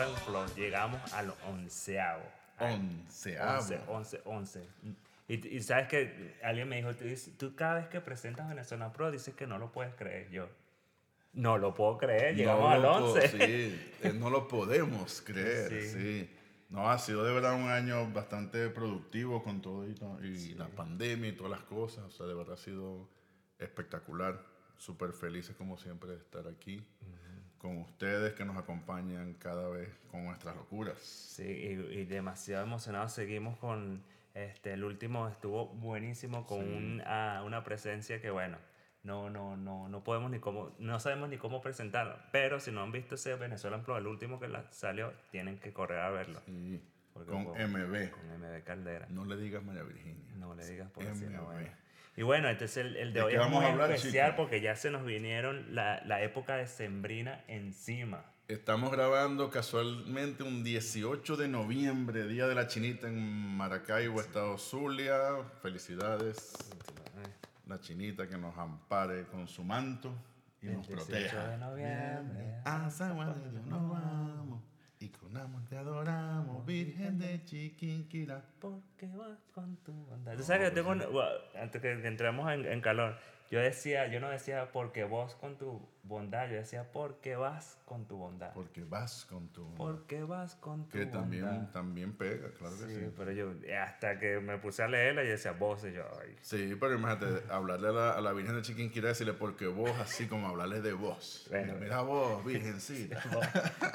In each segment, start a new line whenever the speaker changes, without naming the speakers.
En Flow, llegamos al onceavo.
Onceavo.
Once, once, once. Y, y sabes que alguien me dijo, tú, cada vez que presentas Venezuela Pro dices que no lo puedes creer. Yo, no lo puedo creer, llegamos
No
al
lo po-
11.
Sí, eh, no lo podemos creer,
Sí.
sí. No, ha sido de verdad un año bastante productivo con todo y, y la pandemia y todas las cosas. O sea, de verdad ha sido espectacular. Súper felices como siempre de estar aquí con ustedes que nos acompañan cada vez con nuestras locuras.
Sí, y, y demasiado emocionados. Seguimos con este, el último estuvo buenísimo con un, ah, una presencia que bueno, no, no, no, no podemos ni cómo, no sabemos ni cómo presentarlo. Pero si no han visto ese Venezuela Pro, el último que la- salió, tienen que correr a verlo. Porque
con
con-
MB.
Con MB Caldera.
No le digas María Virginia.
No le digas por así, no,
MB.
bueno. Y bueno, este es el, el de
¿De
hoy es
vamos
muy
a hablar,
especial
chicos?
porque ya se nos vinieron la, la época de Sembrina encima.
Estamos grabando casualmente un 18 de noviembre, Día de la Chinita en Maracaibo, Estado Zulia. Felicidades. La chinita que nos ampare con su manto y nos
18
proteja.
de noviembre.
A San Juan de Dios nos vamos y con amor te adoramos, Virgen de Chiquinquirá.
Porque vas con tu bondad. Tú sabes que yo tengo, una- bueno, antes que que entremos en, en calor, yo decía, yo no decía porque vos con tu bondad, yo decía porque vas con tu bondad.
Porque vas con tu...
Porque vas con tu
Que también,
bondad.
también pega, claro que
Sí,
sí.
pero yo, hasta que me puse a leerla, yo decía vos y yo, ay.
Sí, pero imagínate, hablarle a la, a la Virgen de Chiquinquirá, decirle porque vos, así como hablarle de vos.
Bueno.
Mira vos, Virgencita.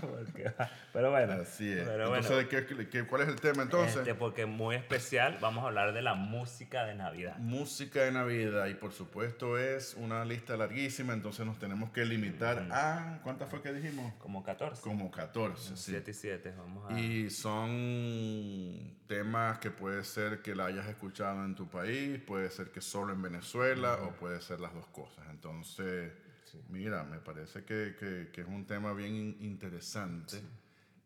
Porque va- pero bueno.
Así es.
Pero bueno,
entonces, ¿qué- qué- cuál es el tema entonces?
este, porque muy especial, vamos a hablar de la música de Navidad.
Música de Navidad y por supuesto es una lista larguísima, entonces nos tenemos que limitar a... ¿Cuántas fue que dijimos?
Como 14.
Como 14, sí.
7 y 7, vamos a...
Y son temas que puede ser que la hayas escuchado en tu país, puede ser que solo en Venezuela o puede ser las dos cosas. Entonces, mira, me parece que, que- que es un tema bien in- interesante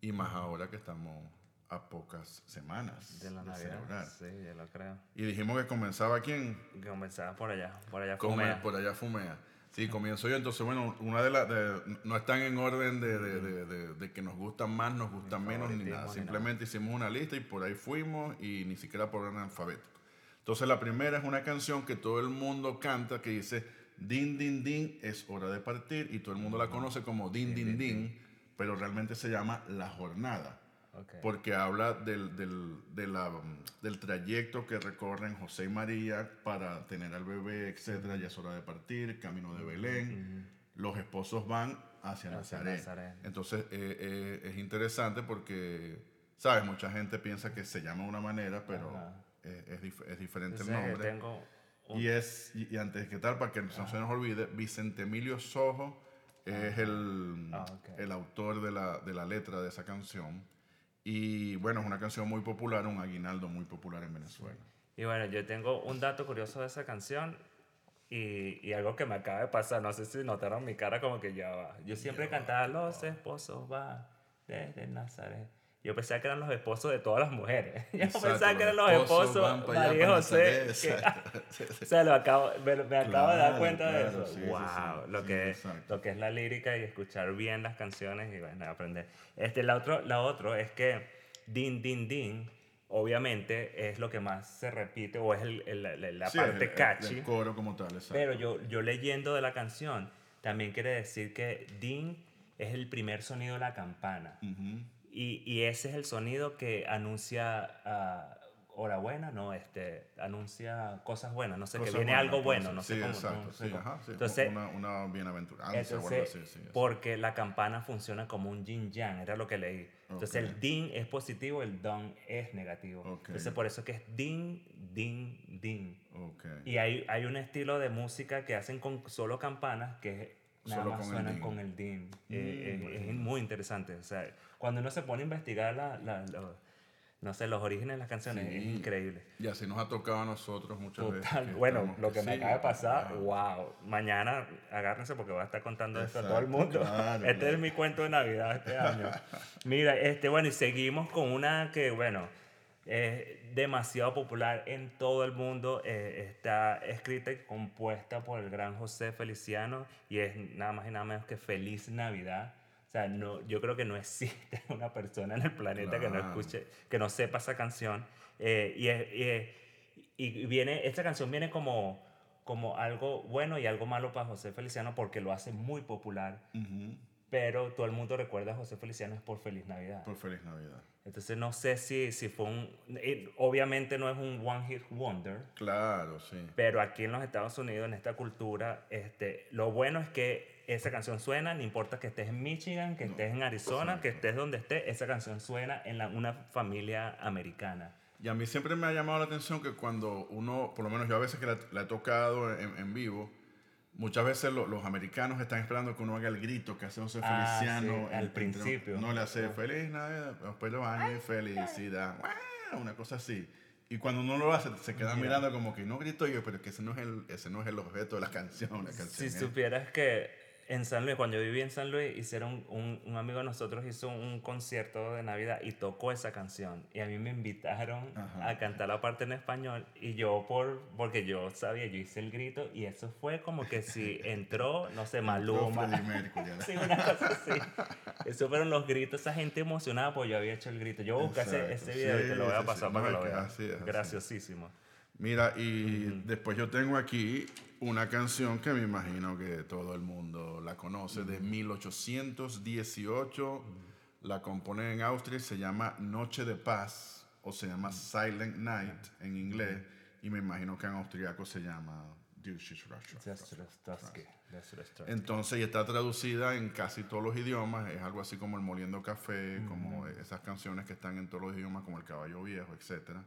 y más ahora que estamos a pocas semanas
de la Navidad.
celebrar.
Sí, yo lo creo.
Y dijimos que comenzaba quién?
Comenzaba por allá, por allá
Come-
Fumea.
por allá fumea. Sí, comienzo yo. Entonces, bueno, una de las. de- no están en orden de, de- de- de- de que nos gustan más, nos gustan menos, ni nada. Simplemente hicimos una lista y por ahí fuimos y ni siquiera por orden alfabético. Entonces, la primera es una canción que todo el mundo canta que dice: Din, din, din, es hora de partir. Y todo el mundo la conoce como Din, din, din, pero realmente se llama La Jornada
Ok.
porque habla del, del, de la, del trayecto que recorren José y María para tener al bebé, etcétera. Ya es hora de partir, camino de Belén. Los esposos van hacia,
Hacia
Nazaret.
Nazaret.
Entonces eh, eh, es interesante porque, ¿sabes? Mucha gente piensa que se llama de una manera, pero eh, es, dif- es diferente
Entonces,
el nombre.
tengo un-
Y es, y, y antes que tal, para que no se nos olvide, Vicente Emilio Sojo es el,
Ah, ok.
el autor de la, de la letra de esa canción. Y bueno, es una canción muy popular, un aguinaldo muy popular en Venezuela.
Y bueno, yo tengo un dato curioso de esa canción y, y algo que me acaba de pasar. No sé si notaron mi cara como que ya va. Yo siempre cantaba Los esposos van desde Nazaret. Yo pensaba que eran los esposos de todas las mujeres. Yo
Exacto,
pensaba que eran los esposos
allá,
María José. Que- o sea, lo acabo, me, me acabo de dar
Claro,
cuenta de
claro,
eso.
sí,
wow,
sí.
lo,
Sí,
que,
exacto.
lo que es la lírica y escuchar bien las canciones y bueno, aprender. Este, la, otro, la otro es que din, din, din, obviamente es lo que más se repite o es el- el- la, la parte
el- el-
catchy.
El coro como tal, exacto.
Pero yo, yo leyendo de la canción, también quiere decir que din es el primer sonido de la campana.
Ujú.
Y, y ese es el sonido que anuncia ah, hora buena, no, este, anuncia cosas buenas, no sé,
Cosas
que viene
buenas,
algo bueno, no sé
sí,
cómo.
exacto,
no
sí,
cómo.
ajá, sí,
Entonces,
una, una bienaventuranza
entonces,
así, sí, sí.
porque la campana funciona como un yin yang, era lo que leí. Entonces
Ok.
el din es positivo, el don es negativo.
Ok.
Entonces por eso que es din, din, din.
Ok.
Y hay, hay un estilo de música que hacen con solo campanas que nada
Solo
más
con el
suenan
din.
con el din. Eh,
Mm,
eh, es
buenísimo.
muy interesante. O sea, cuando uno se pone a investigar la, la- lo- no sé, los orígenes de las canciones, es
Sí.
increíble.
Y así nos ha tocado a nosotros muchas veces.
Total. Bueno, lo que me acaba de pasar,
claro.
wow. Mañana agárrense porque voy a estar contando esto a todo el mundo.
claro,
este
claro.
es mi cuento de Navidad este año. Mira, este, bueno, y seguimos con una que, bueno, es demasiado popular en todo el mundo. eh, está escrita y compuesta por el gran José Feliciano y es nada más y nada menos que Feliz Navidad. O sea, no, yo creo que no existe una persona en el planeta que no escuche, que no sepa esa canción. Eh, y, es- y viene, esta canción viene como, como algo bueno y algo malo para José Feliciano porque lo hace muy popular. Pero todo el mundo recuerda a José Feliciano es por Feliz Navidad.
Por Feliz Navidad.
Entonces no sé si, si fue un... eh, Obviamente no es un One Hit Wonder,
Claro, sí.
pero aquí en los Estados Unidos, en esta cultura, este, lo bueno es que esa canción suena, no importa que estés en Michigan, que
No,
estés en Arizona, que estés donde estés, esa canción suena en la- una familia americana.
Y a mí siempre me ha llamado la atención que cuando uno, por lo menos yo a veces que la, la he tocado en, en vivo, muchas veces lo- los americanos están esperando que uno haga el grito que hace José
Ah,
Feliciano.
sí, al
entre-
principio.
No le hace
Ah.
feliz Navidad, después lo y felicidad, una cosa así. Y cuando uno lo hace, se quedan
Mira.
mirando como que no grito yo, pero que ese no es el, ese no es el objeto de la canción. La canción
Si
es-
supieras que en San Luis, cuando yo viví en San Luis, hicieron un, un amigo de nosotros hizo un concierto de Navidad y tocó esa canción. Y a mí me invitaron
Ajá.
a cantar la parte en español. Y yo, por, porque yo sabía, yo hice el grito. Y eso fue como que si entró, no sé, Maluma. Sí, una cosa así. Esos fueron los gritos, esa gente emocionada, pues yo había hecho el grito. Yo busqué ese,
Exacto.
ese video y te lo voy
Sí,
a
sí,
pasar
sí.
para que lo veas.
es, así Mira, y después yo tengo aquí una canción que me imagino que todo el mundo la conoce, de 1818. La compone en Austria y se llama Noche de Paz, o se llama Silent Night en inglés, y me imagino que en austriaco se llama. Entonces, y está traducida en casi todos los idiomas, es algo así como el Moliendo Café, como esas canciones que están en todos los idiomas, como el Caballo Viejo, etc.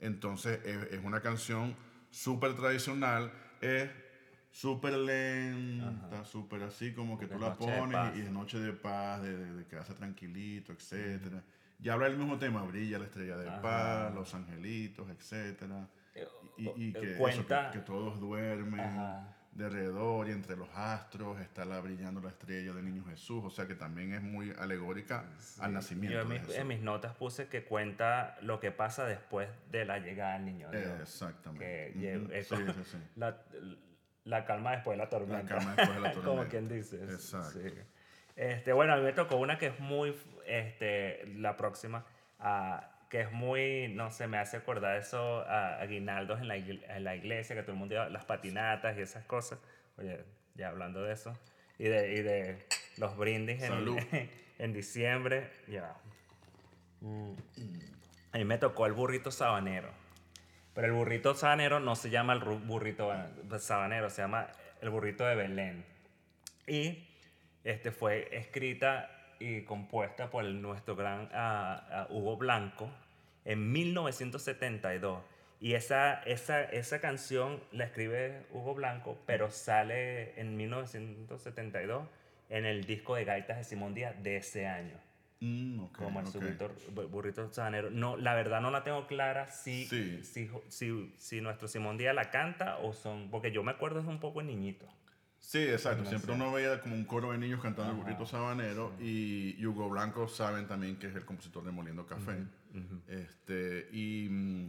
Entonces, es, es una canción súper tradicional, es súper lenta, súper así, como que tú la pones y es noche de paz, de, de, de quedarse tranquilito, etc. Y habla el mismo tema, brilla la estrella de
Ajá.
paz, los angelitos, etc. Y, y- y
Eh,
que, eso,
cuenta-
que, que todos duermen
Ajá.
De alrededor y entre los astros está la brillando la estrella del niño Jesús, o sea que también es muy alegórica al nacimiento
Yo en
de
mis,
Jesús.
en mis notas puse que cuenta lo que pasa después de la llegada del niño Dios.
Exactamente.
Que es
sí,
como
sí, sí.
La, la calma después de la tormenta.
calma después de la
como
tormenta.
quien dice.
Exacto.
sí. Este, bueno, a mí me tocó una que es muy, este, la próxima, ah, que es muy, no sé, me hace acordar eso a aguinaldos en la, en la iglesia, que todo el mundo lleva las patinatas y esas cosas. Oye, ya hablando de eso. Y de, y de los brindis en, en diciembre. Ya. Mm. A mí me tocó el burrito sabanero. Pero el burrito sabanero no se llama el burrito ba- sabanero, se llama el burrito de Belén. Y este fue escrita y compuesta por nuestro gran ah, ah, Hugo Blanco en 1972. Y esa, esa, esa canción la escribe Hugo Blanco, pero sale en 1972 en el disco de gaitas de Simón Díaz de ese año
Mm, ok,
como el
ok.
burrito, bu- burrito sabanero. No, la verdad no la tengo clara si,
Sí.
si, si, si nuestro Simón Díaz la canta o son... Porque yo me acuerdo es un poco niñito.
Sí, exacto. Siempre uno veía como un coro de niños cantando el
Ajá.
burrito sabanero y, y Hugo Blanco saben también que es el compositor de Moliendo Café. este, y,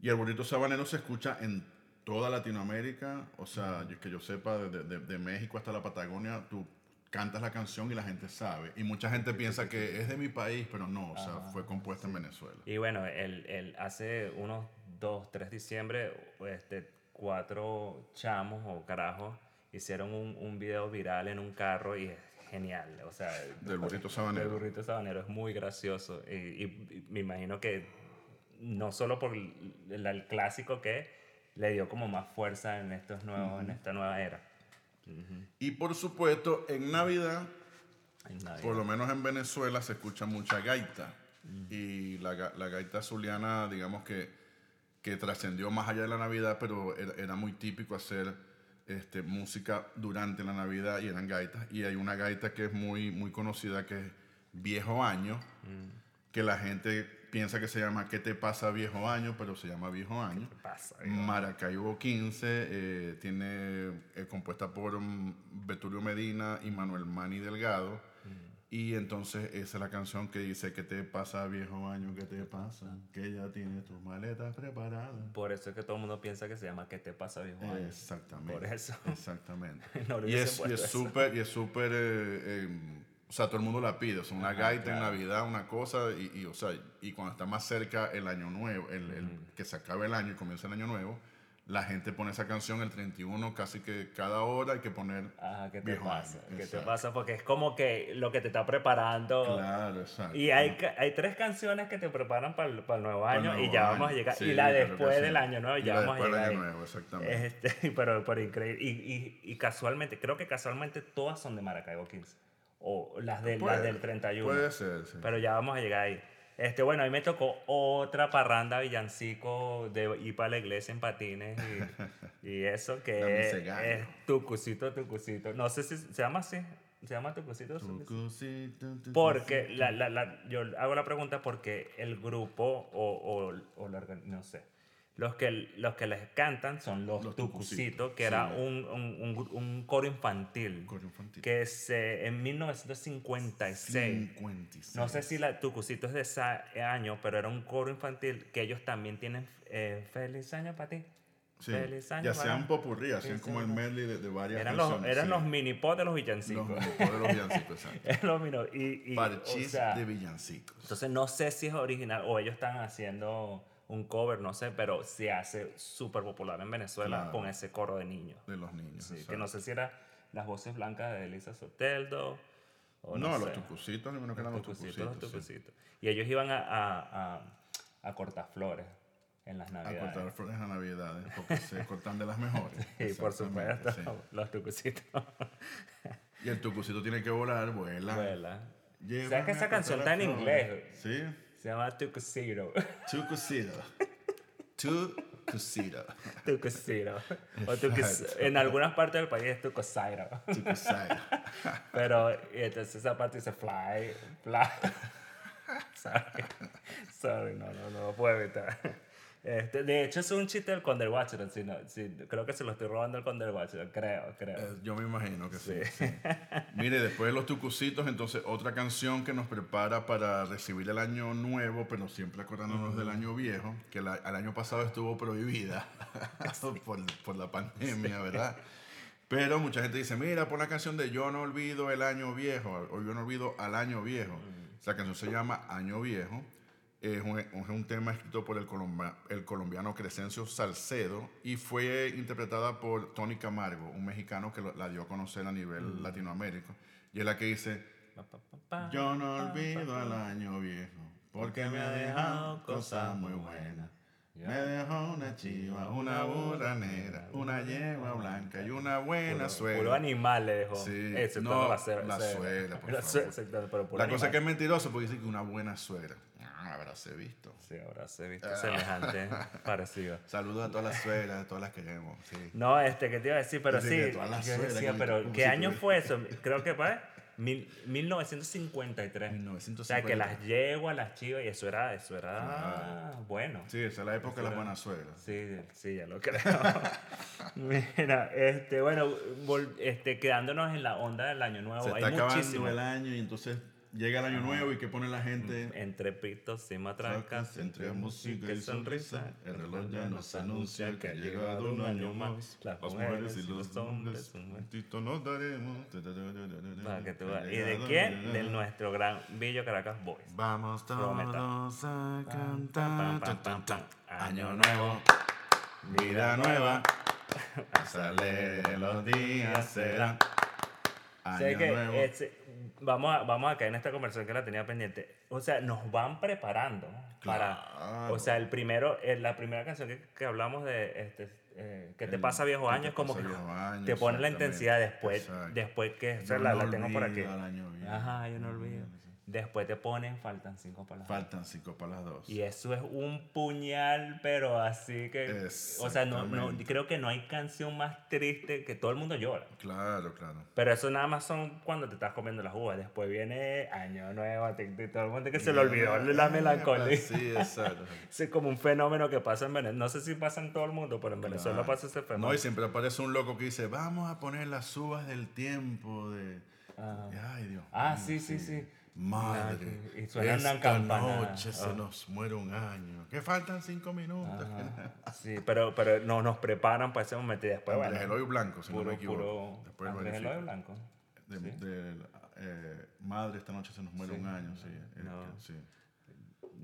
y el burrito sabanero se escucha en toda Latinoamérica, o sea, yo- que yo sepa, de, de- de México hasta la Patagonia, tú cantas la canción y la gente sabe. Y mucha gente piensa que es de mi país, pero no, o sea, fue compuesta en Venezuela.
Y bueno, el, el, hace unos 2, 3 diciembre, este, cuatro chamos o carajos hicieron un, un video viral en un carro y es genial. O sea,
Del burrito sabanero.
burrito sabanero es muy gracioso y, y- y me imagino que no solo por el, el- clásico que le dio como más fuerza en, estos nuevos, en esta nueva era.
Y por supuesto, en Navidad
En Navidad.
Por lo menos en Venezuela se escucha mucha gaita. Y la, la gaita zuliana, digamos que, que trascendió más allá de la Navidad, pero era, era muy típico hacer este, música durante la Navidad y eran gaitas. Y hay una gaita que es muy, muy conocida que es Viejo Año, que la gente piensa que se llama ¿Qué te pasa Viejo Año? Pero se llama Viejo Año.
¿Qué pasa?
Maracaibo 15 eh, tiene eh, compuesta por mm, Betulio Medina y Manuel Mani Delgado. Y entonces esa es la canción que dice ¿Qué te pasa viejo año? ¿Qué te pasa? Que ya tienes tus maletas preparadas.
Por eso es que todo el mundo piensa que se llama ¿Qué te pasa, viejo año?
Exactamente.
Por eso.
Exactamente.
No
y es y es
eso.
súper y es súper eh, eh, o sea, todo el mundo la pide. O sea, una
Ajá,
gaita en
claro.
Navidad, una cosa, y, y, o sea, y cuando está más cerca el año nuevo, el, el- que se acabe el año y comienza el año nuevo, la gente pone esa canción el 31, casi que cada hora hay que poner.
Ajá, ¿qué te pasa?
año,
¿Qué te pasa? Porque es como que lo que te está preparando.
Claro, exacto.
Y hay, hay tres canciones que te preparan para el, para el nuevo
Para el
año
nuevo
y ya
año.
vamos a llegar.
Sí,
y la después
sí.
del año nuevo
Y
ya
la
vamos a
después del
llegar.
año nuevo, exactamente.
Este, pero, pero increíble. Y, y, y casualmente, creo que casualmente todas son de Maracaibo 15. O las, del las
Puede-
del 31.
Puede ser, sí.
Pero ya vamos a llegar ahí. Este, bueno, a mí me tocó otra parranda villancico de ir para la iglesia en patines y, y eso que es, es tucucito, tucucito. No sé si se llama así. ¿Se llama tucucito?
Tucucito, tucucito.
Porque la, la, la- yo hago la pregunta porque el grupo o, o, o la no sé, los que, los que les cantan son los,
Los
tucucitos, que
sí.
era un, un, un coro infantil.
Coro infantil.
Que se, en 1956
56.
no sé si la Tucucito es de ese año, pero era un coro infantil que ellos también tienen eh, Feliz año para ti.
Sí.
Feliz año
Y hacían
para-
popurrí, hacían como el medley de, de varias
Eran los, eran
sí.
los mini pop de los
Los
villancicos.
mejores de los villancicos, exacto.
los mini y, y, o
Parchís
sea,
de villancicos.
Entonces no sé si es original o ellos están haciendo un cover, no sé, pero se hace súper popular en Venezuela
Claro.
con ese coro de niños.
De los niños.
Sí, que no sé si era las voces blancas de Elisa Soteldo o
No,
no,
los
sé.
tucucitos, menos que eran los
tucucitos,
tucucitos.
los
sí.
tucucitos. Y ellos iban a, a, a, a cortar flores en las
A
navidades.
cortar flores a Navidades, porque se cortan de las mejores.
y por supuesto,
sí.
los tucucitos.
Y el tucucito tiene que volar, vuela.
Vuela. ¿Sabes que
a
esa canción
las
está en inglés?
Sí.
Se llama Tucucito.
Tucucito. Tucucito.
Tucucito. O tucus- en algunas partes del país es Tucusito.
Tucusito.
Pero y entonces esa parte dice fly, fly. Sorry. Sorry, no, no, no lo puedo evitar. Este, de hecho, es un chiste del Conde Washington. Si no, si, creo que se lo estoy robando al Conde Washington. Creo, creo.
Eh, Yo me imagino que sí. sí. Mire, después de los tucucitos, entonces otra canción que nos prepara para recibir el año nuevo, pero siempre acordándonos del año viejo, que la- el año pasado estuvo prohibida por, por la pandemia, ¿verdad? Pero mucha gente dice, mira, por la canción de Yo no olvido el año viejo, o Yo no olvido al año viejo. Esa canción se llama Año Viejo. Es un, es un tema escrito por el, colomba- el colombiano Crescencio Salcedo y fue interpretada por Tony Camargo, un mexicano que lo- la dio a conocer a nivel Latinoamérica. Y es la que dice,
Pa, pa, pa,
yo no olvido al año viejo, porque me ha dejado cosas muy buenas. Me dejó una chiva, una burra negra, una yegua blanca y una buena suegra.
Puro animal le dejó.
Sí,
Exceptuando
no,
la, ce-
la
ce-
suegra, por
la
favor.
exceptuando- pero
La cosa es que es mentiroso porque dice que una buena suegra. Ah, habráse visto.
Sí, ahora se ha
Ah.
visto semejante parecido.
Saludos a todas las suegras, a todas las queremos. Sí.
No, este, ¿qué te iba a decir? Pero sí,
que todas las
yo
suegras
decía,
que
pero ¿qué
si
año fue eso? Creo que fue mil- 1953.
1953.
O sea, que las yeguas, las chivas, y eso era, eso era bueno.
Sí, esa es la época de las buenas suegras.
Sí, sí, ya lo creo. Mira, este, bueno, vol- este, quedándonos en la onda del año nuevo,
Se
hay
está acabando
muchísimo.
el año y entonces llega el año nuevo y ¿qué pone la gente?
Entre pitos y matracas,
Tracas, entre música y sonrisa, el reloj ya nos anuncia que ha llegado un año más. Las mujeres y los hombres, un momentito nos daremos.
Para que tú
Ha
veas. ¿Y de quién? Del nuestro gran Billo Caracas Boys.
Vamos todos a cantar. Año nuevo, vida nueva. Sale los días serán.
Sé
Año nuevo.
Vamos, a, vamos a caer en esta conversación que la tenía pendiente. O sea, nos van preparando para... O sea, el primero, eh, la primera canción que, que hablamos de este, eh, que te
El-
pasa viejo
¿Qué
año
te
es como que te pone la intensidad después,
Exacto.
después que o sea, la, tengo por aquí. Ajá, yo no olvido. Después te ponen, faltan cinco palabras.
Faltan cinco para las dos.
Y eso es un puñal, pero así que... O sea, no, no, creo que no hay canción más triste que todo el mundo llora.
Claro, claro.
Pero eso nada más son cuando te estás comiendo las uvas. Después viene Año Nuevo, todo el mundo que se le olvidó la melancolía.
Sí, exacto.
Es como un fenómeno que pasa en Venezuela. No sé si pasa en todo el mundo, pero en Venezuela pasa ese fenómeno.
No, y siempre aparece un loco que dice, vamos a poner las uvas del tiempo de...
Ajá.
Ay, Dios
Ah,
mío,
sí, sí, sí.
Madre,
Y suenan una
esta
campana.
noche se
Ah.
nos muere un año. Que faltan cinco minutos.
Ajá. Sí, pero, pero no, nos preparan para ese momento y después, bueno,
Eloy Blanco, si no
puro,
me equivoco.
puro...
Después lo verifico.
Eloy Blanco.
De,
Sí.
de, eh, madre, esta noche se nos muere
Sí,
un año, sí. el
no.
que- sí.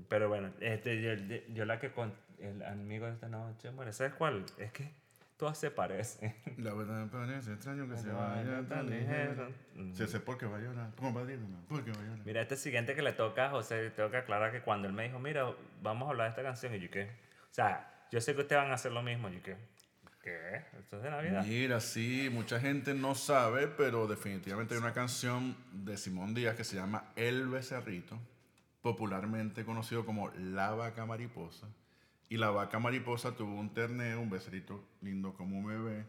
Pero bueno, este, yo, yo la que con el amigo de esta noche, bueno, ¿sabes cuál? Es que todas se parecen.
La verdad me parece extraño que se vaya tan ligero.
ligero. Mm.
Sé por qué va a llorar. ¿por qué va a llorar?
Mira, este siguiente que le toca a José, tengo que aclarar que cuando él me dijo, mira, vamos a hablar de esta canción, y yo qué. O sea, yo sé que ustedes van a hacer lo mismo, y yo qué. ¿Qué? ¿Esto es de Navidad?
Mira, sí, mucha gente no sabe, pero definitivamente hay una canción de Simón Díaz que se llama El Becerrito, popularmente conocido como La Vaca Mariposa. Y la vaca mariposa tuvo un terneo, un becerrito lindo como un bebé.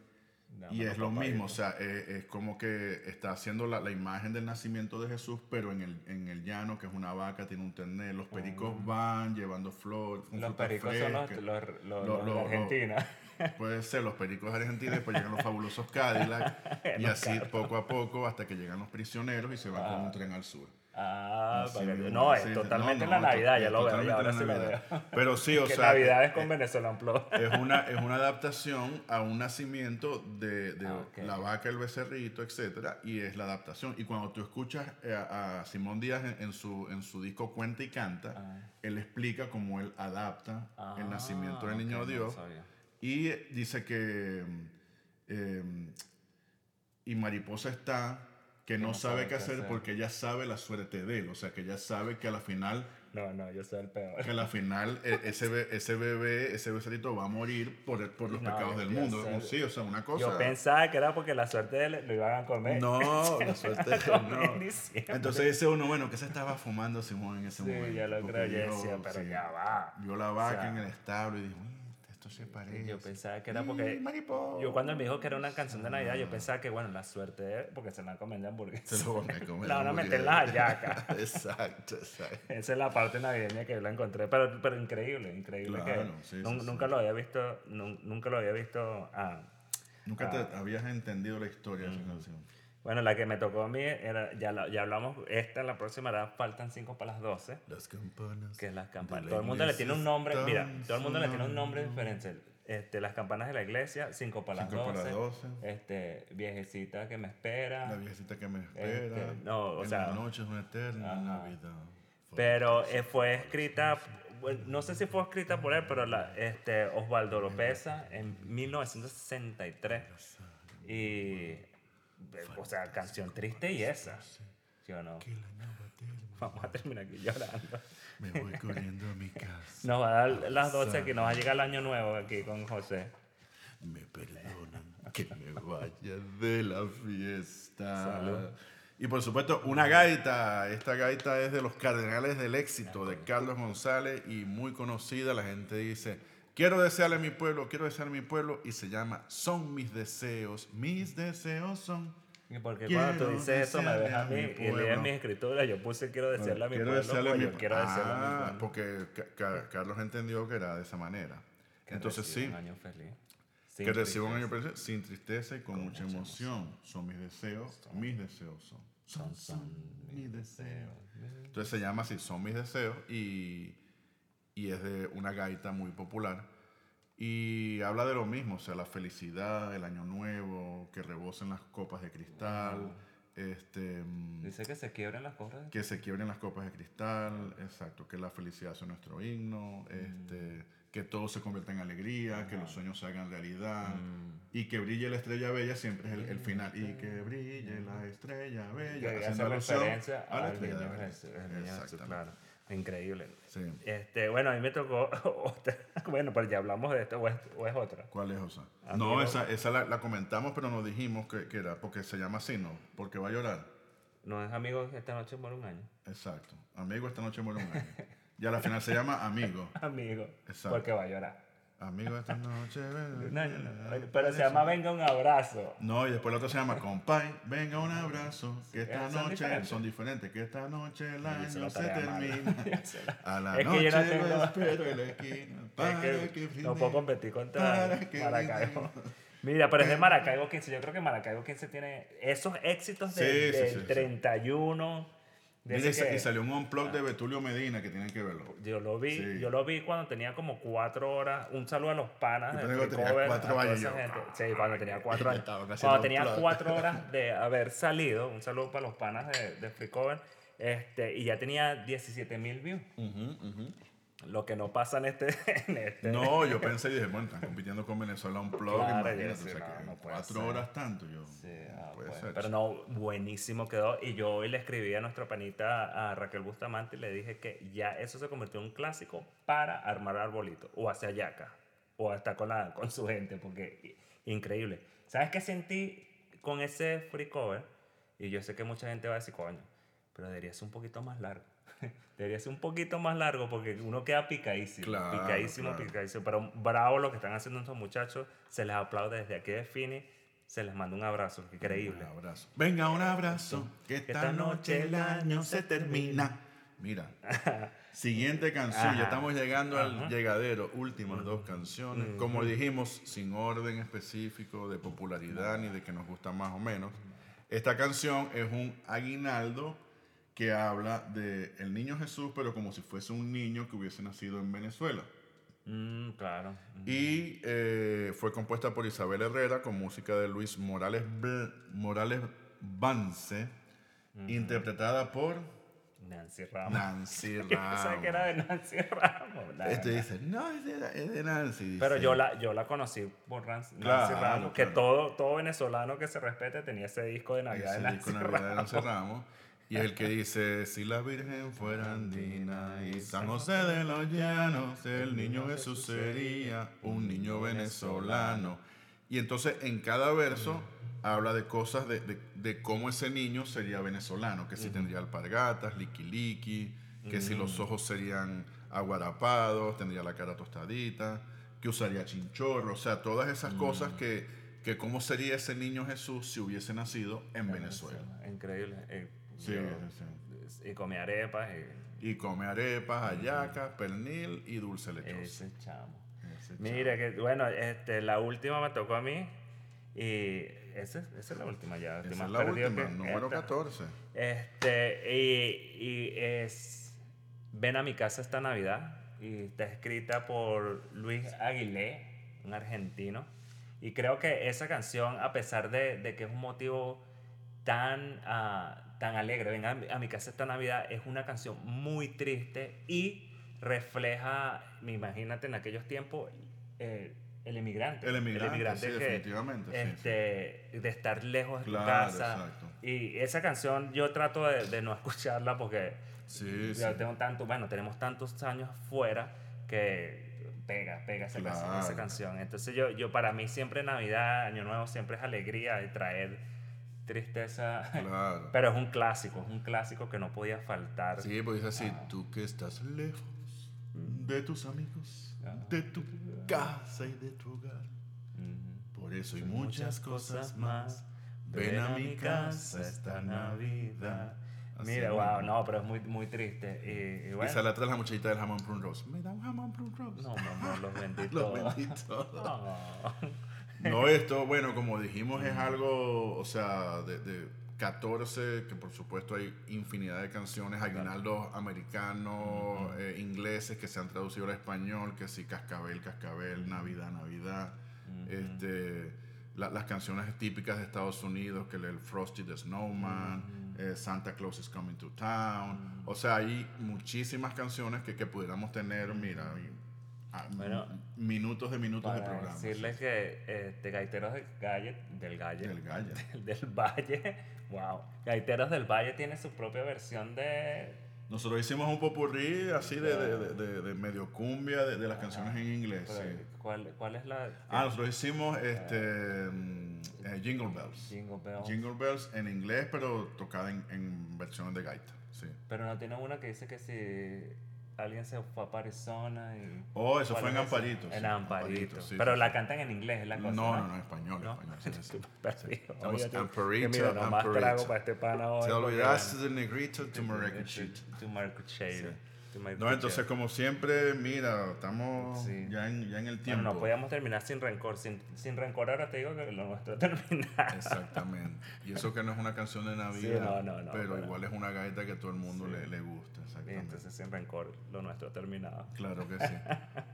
No,
y
no,
es lo mismo, o sea, eh, es como que está haciendo la, la imagen del nacimiento de Jesús, pero en el, en el llano, que es una vaca, tiene un ternero. Los pericos van llevando flor,
Ah. Los pericos son los, los, los-
Lo-
los de Argentina.
Puede ser los pericos de Argentina, después llegan los fabulosos Cadillac, y así poco a poco hasta que llegan los prisioneros y se van con un tren al sur.
Ah, para que-
mismo,
no, es
sí,
totalmente
no,
en la
no,
Navidad, ya lo veo, ya ahora sí lo.
Pero sí, o
que
sea,
Navidad es con Venezuela
es una, es una adaptación a un nacimiento de, de
Ah,
la vaca, el becerrito, etcétera, y es la adaptación. Y cuando tú escuchas eh, a, a Simón Díaz en, en su, en su disco Cuenta y Canta,
Ah.
él explica cómo él adapta el nacimiento del
Ah,
niño
ok, no
Dios. Y dice que eh, y Mariposa está que no, sabe qué hacer porque ella sabe la suerte de él, o sea que ella sabe que a la final
No, no, yo soy el peor.
que a la final eh, ese, be- ese bebé, ese becerrito va a morir por, por los
No,
pecados del
yo
mundo. Como sí, o sea, una cosa.
Yo pensaba que era porque la suerte de él lo iban a comer.
No, la suerte no.
Ni siempre.
Entonces dice uno, bueno, ¿qué se estaba fumando Simón en ese
Sí,
momento?
ya lo
Porque
creo, yo decía, pero
sí,
ya va.
Vio la vaca
O sea,
en el establo y dijo, "Mm, esto se parece.
Yo pensaba que era porque. Yo cuando él me dijo que era una canción de Navidad, yo pensaba que, bueno, la suerte él, porque se la comen de hamburguesa.
Se lo van a comer.
La van a meter en las hallacas.
exacto, exacto.
Esa es la parte navideña que yo la encontré, pero, pero increíble, increíble
Claro,
que
sí,
nun-
sí,
nunca lo había visto, nun- nunca lo había visto. ah.
Nunca te habías entendido la historia de esa canción.
Bueno, la que me tocó a mí era, ya, la- ya hablamos, esta la próxima era faltan 5 para las 12,
Las campanas.
que es las campanas. Todo el mundo le tiene un nombre, mira, todo el mundo le tiene un nombre diferente. Este, las campanas de la iglesia, 5 para las
Cinco
12,
para las 12.
Este, viejecita que me espera.
La viejecita que me espera.
Este, no, o
en
sea-
La noche es una eterna
Ajá.
Navidad.
Pero eh, fue escrita, no sé si fue escrita por él, pero la, este, Osvaldo Lopeza en 1963. Y, o sea, canción triste y esa. ¿Sí o no?
Que.
Vamos a terminar aquí llorando.
Me voy corriendo a mi casa.
Nos va a dar las 12 aquí, nos va a llegar el año nuevo aquí con José.
Me perdonan que me vaya de la fiesta.
Salud.
Y por supuesto, una gaita. Esta gaita es de los Cardenales del Éxito, de Carlos González, y muy conocida. La gente dice, quiero desearle a mi pueblo, quiero desearle a mi pueblo, y se llama Son mis deseos, mis deseos son.
Porque
Quiero
cuando tú dices eso me ves a mí y lees mis escrituras, yo puse quiero desearle a mi
Quiero
pueblo,
desearle mi-
yo quiero desearle a mi
Ah,
pueblo.
porque Ca- Ca- Carlos entendió que era de esa manera.
Que
Entonces sí,
Un año feliz. Sin
que reciba un año feliz sin tristeza y con, mucha emoción. Son mis deseos, mis deseos son.
Son, son
mis deseos. Entonces se llama así, son mis deseos y, y es de una gaita muy popular. Y habla de lo mismo, o sea, la felicidad, el año nuevo, que rebosen las copas de cristal, este, mm,
Dice que se quiebren las cosas.
que se quiebren las copas de cristal, exacto, que la felicidad sea nuestro himno, este, que todo se convierta en alegría, que los sueños se hagan realidad y que brille la estrella bella siempre es el, el final y que brille la estrella bella,
Que
haciendo alusión
referencia
a la estrella de Exactamente.
claro. Increíble.
Sí.
Este, bueno, a mí me tocó otra. Bueno, pero ya hablamos de esto, o es, o es otra.
¿Cuál es, Osa?
Amigo.
No, esa, esa la, la comentamos, pero nos dijimos que, que era porque se llama así, ¿no? Porque va a llorar.
No es amigo esta noche muere un año.
Exacto. Amigo, esta noche muere un año. Y a la final se llama Amigo.
Amigo.
Exacto.
Porque va a llorar.
Amigo, esta noche.
No, no, no. Pero se llama Venga un abrazo.
No, y después el otro se llama Compay, venga un abrazo, que esta
son
noche
diferentes.
son diferentes, que esta noche el año
la
se termina.
La-
A la
Es que yo no
lo
tengo-
espero en la esquina para
Es
que,
que no puedo competir contra Maracaibo. Mira, pero es de Maracaibo 15. Yo creo que Maracaibo 15 tiene esos éxitos del,
Sí, sí,
del
sí, sí.
31,
Mira,
Dice que-
y salió un unplug de Betulio Medina que tienen que verlo.
Yo lo vi,
Sí.
yo lo vi cuando tenía como cuatro horas. Un saludo a los panas.
Yo
de
pensé que
Free
tenía
Cover,
cuatro
a toda
años
esa
yo.
gente. Sí, cuando tenía cuatro años. Cuando tenía cuatro horas de haber salido. Un saludo para los panas de, de Free Cover. Este, y ya tenía 17 mil views. Lo que no pasa en este. En este
No, yo pensé y dije, bueno, están compitiendo con Venezuela un plug,
Claro,
imagínate,
yo
o sea,
no,
que
no
cuatro
ser.
horas tanto, yo,
Sí, ah,
puede ser.
Pero no, buenísimo quedó. Y yo hoy le escribí a nuestra panita, a Raquel Bustamante, y le dije que ya eso se convirtió en un clásico para armar arbolito, o hacia Yaca, o hasta con, la, con su gente, porque increíble. ¿Sabes qué sentí con ese free cover? Y yo sé que mucha gente va a decir, coño, pero debería ser un poquito más largo. Debería ser un poquito más largo porque uno queda picadísimo.
Claro,
picadísimo,
claro.
picadísimo. Pero bravo lo que están haciendo estos muchachos. Se les aplaude desde aquí de Fini. Se les manda un abrazo. Increíble.
Un abrazo. Venga, un abrazo, que esta noche el año se termina. Mira, siguiente canción,
Ajá.
ya estamos llegando al llegadero, últimas dos canciones. Como dijimos, sin orden específico de popularidad ni de que nos gusta más o menos. Esta canción es un aguinaldo que habla de el niño Jesús, pero como si fuese un niño que hubiese nacido en Venezuela.
Mm, claro.
Y eh, fue compuesta por Isabel Herrera con música de Luis Morales, Bl- Morales Vance, interpretada por
Nancy Ramos.
Nancy
Yo pensaba que era
Ramos.
de Nancy Ramos. la
Este dice, no, es de, es de Nancy. dice.
Pero yo la, yo la conocí por Nancy, Nancy
Claro,
Ramos, que todo, todo venezolano que se respete tenía ese disco de Navidad
Ese
de
disco
Nancy
Navidad de
Ramos.
Nancy Ramos. Y es el que dice, si la Virgen fuera andina y San José de los Llanos, el niño Jesús sería un niño venezolano. Y entonces en cada verso habla de cosas de, de- de cómo ese niño sería venezolano, que si tendría alpargatas, liqui que si los ojos serían aguarapados, tendría la cara tostadita, que usaría chinchorro, o sea, todas esas cosas que, que cómo sería ese niño Jesús si hubiese nacido en Venezuela.
Increíble. Eh,
Sí, sí.
Y comí arepas y
Y come arepas, hallacas, pernil y dulce lechoso.
ese chamo.
Ese
Mira, que bueno, este, la última me tocó a mí. Y esa, esa es la última ya.
Esa es la última,
que
número
esta.
14.
Este, y, y es Ven a mi casa esta Navidad. Y está escrita por Luis Aguilé, un argentino. Y creo que esa canción, a pesar de, de que es un motivo tan, ah, tan alegre, Ven a, mi- casa esta Navidad, es una canción muy triste y refleja, me imagínate en aquellos tiempos, eh, el inmigrante.
El emigrante, sí,
que,
definitivamente, sí,
este, de estar lejos de tu
Claro,
casa.
exacto.
Y esa canción yo trato de, de no escucharla porque
Sí, sí.
yo tengo tanto, bueno, tenemos tantos años fuera que pega, pega esa, canción, esa
Claro.
canción. Entonces yo, yo para mí siempre Navidad, Año Nuevo siempre es alegría y traer tristeza.
Claro.
Pero es un clásico, es un clásico que no podía faltar.
Sí, pues dice así,
Ah.
tú que estás lejos de tus amigos,
Ah.
de tu casa y de tu hogar. Por eso y muchas cosas más. Ven a mi casa esta Navidad. Así
Mira, wow, no, pero es muy, muy triste. Y, y
Y
bueno,
sale atrás la muchachita del jamón prune rose. Me da un jamón prune rose.
no, mi amor, los benditos.
Los benditos.
No.
No, esto, bueno, como dijimos, es algo, o sea, de, de 14, que por supuesto hay infinidad de canciones, aguinaldos americanos, eh, ingleses que se han traducido al español, que sí, Cascabel, Cascabel, Navidad, Navidad. este, la- las canciones típicas de Estados Unidos, que el Frosty the Snowman, eh, Santa Claus is Coming to Town. O sea, hay muchísimas canciones que, que pudiéramos tener, mira, ah,
Bueno,
minutos de minutos de programa.
decirles que este, Gaiteros del Galle, del Galle,
Del Galle.
del, del Valle, wow, Gaiteros del Valle tiene su propia versión de...
Nosotros hicimos un popurrí así de, de, de- medio cumbia de, de las canciones en inglés. sí.
¿cuál, ¿Cuál es la...?
Ah, nosotros hicimos este, mm, eh, Jingle Bells.
Jingle Bells.
Jingle Bells en inglés, pero tocada en, en versiones de gaita. Sí.
Pero no tiene una que dice que si alguien se fue a Arizona y...
Oh, eso
¿Cuál
fue en? Amparito. sí,
En Amparito.
sí,
pero
sí,
la cantan en inglés, es la cosa.
No, no, no, en español.
¿No?
español. Estamos
Oye,
Amparito,
mira,
Amparito.
trago para este pana hoy.
Te olvidaste del negrito to Maracachit.
To Maracachit.
No, entonces como siempre, mira, estamos ya, en, ya en el tiempo.
Bueno, no podíamos terminar sin rencor. Sin, sin rencor ahora te digo que lo nuestro termina.
Exactamente. Y eso que no es una canción de Navidad, pero, igual es una gaita que a todo el mundo le, le, gusta.
Exactamente. entonces sin rencor lo nuestro ha terminado.
Claro que sí.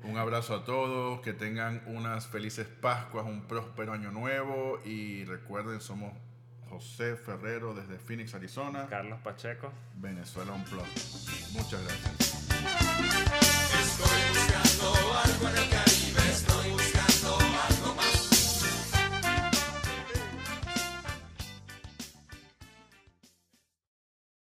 un abrazo a todos, que tengan unas felices Pascuas, un próspero año nuevo y recuerden, somos José Ferrero desde Phoenix, Arizona.
Carlos Pacheco.
Venezuela Un Plot. Muchas gracias.
Estoy buscando algo